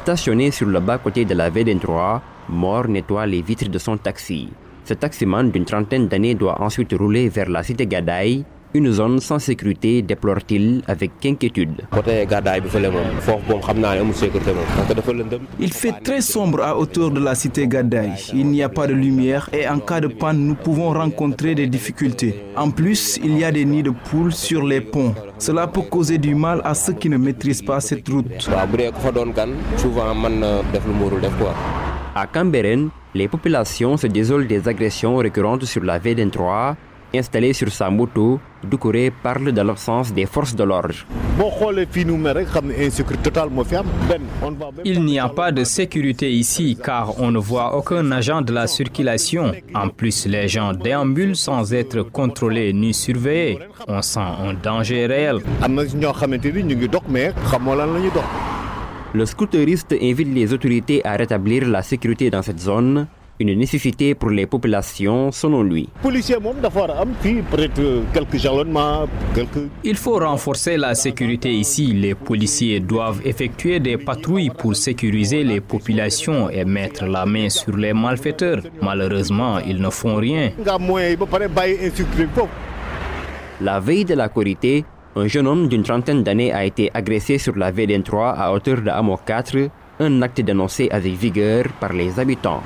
Stationné sur le bas-côté de la VD3, Mort nettoie les vitres de son taxi. Ce taximan d'une trentaine d'années doit ensuite rouler vers la cité Gadaï, une zone sans sécurité, déplore-t-il avec inquiétude. Il fait très sombre à hauteur de la cité Gadaï. Il n'y a pas de lumière et en cas de panne, nous pouvons rencontrer des difficultés. En plus, il y a des nids de poules sur les ponts. Cela peut causer du mal à ceux qui ne maîtrisent pas cette route. À Camberen, les populations se désolent des agressions récurrentes sur la VD3 installé sur sa moto, Doucouré parle de l'absence des forces de l'ordre. Il n'y a pas de sécurité ici car on ne voit aucun agent de la circulation. En plus, les gens déambulent sans être contrôlés ni surveillés. On sent un danger réel. Le scooteriste invite les autorités à rétablir la sécurité dans cette zone une nécessité pour les populations selon lui. Il faut renforcer la sécurité ici. Les policiers doivent effectuer des patrouilles pour sécuriser les populations et mettre la main sur les malfaiteurs. Malheureusement, ils ne font rien. La veille de la Corité, un jeune homme d'une trentaine d'années a été agressé sur la VDN3 à hauteur de Amo 4, un acte dénoncé avec vigueur par les habitants.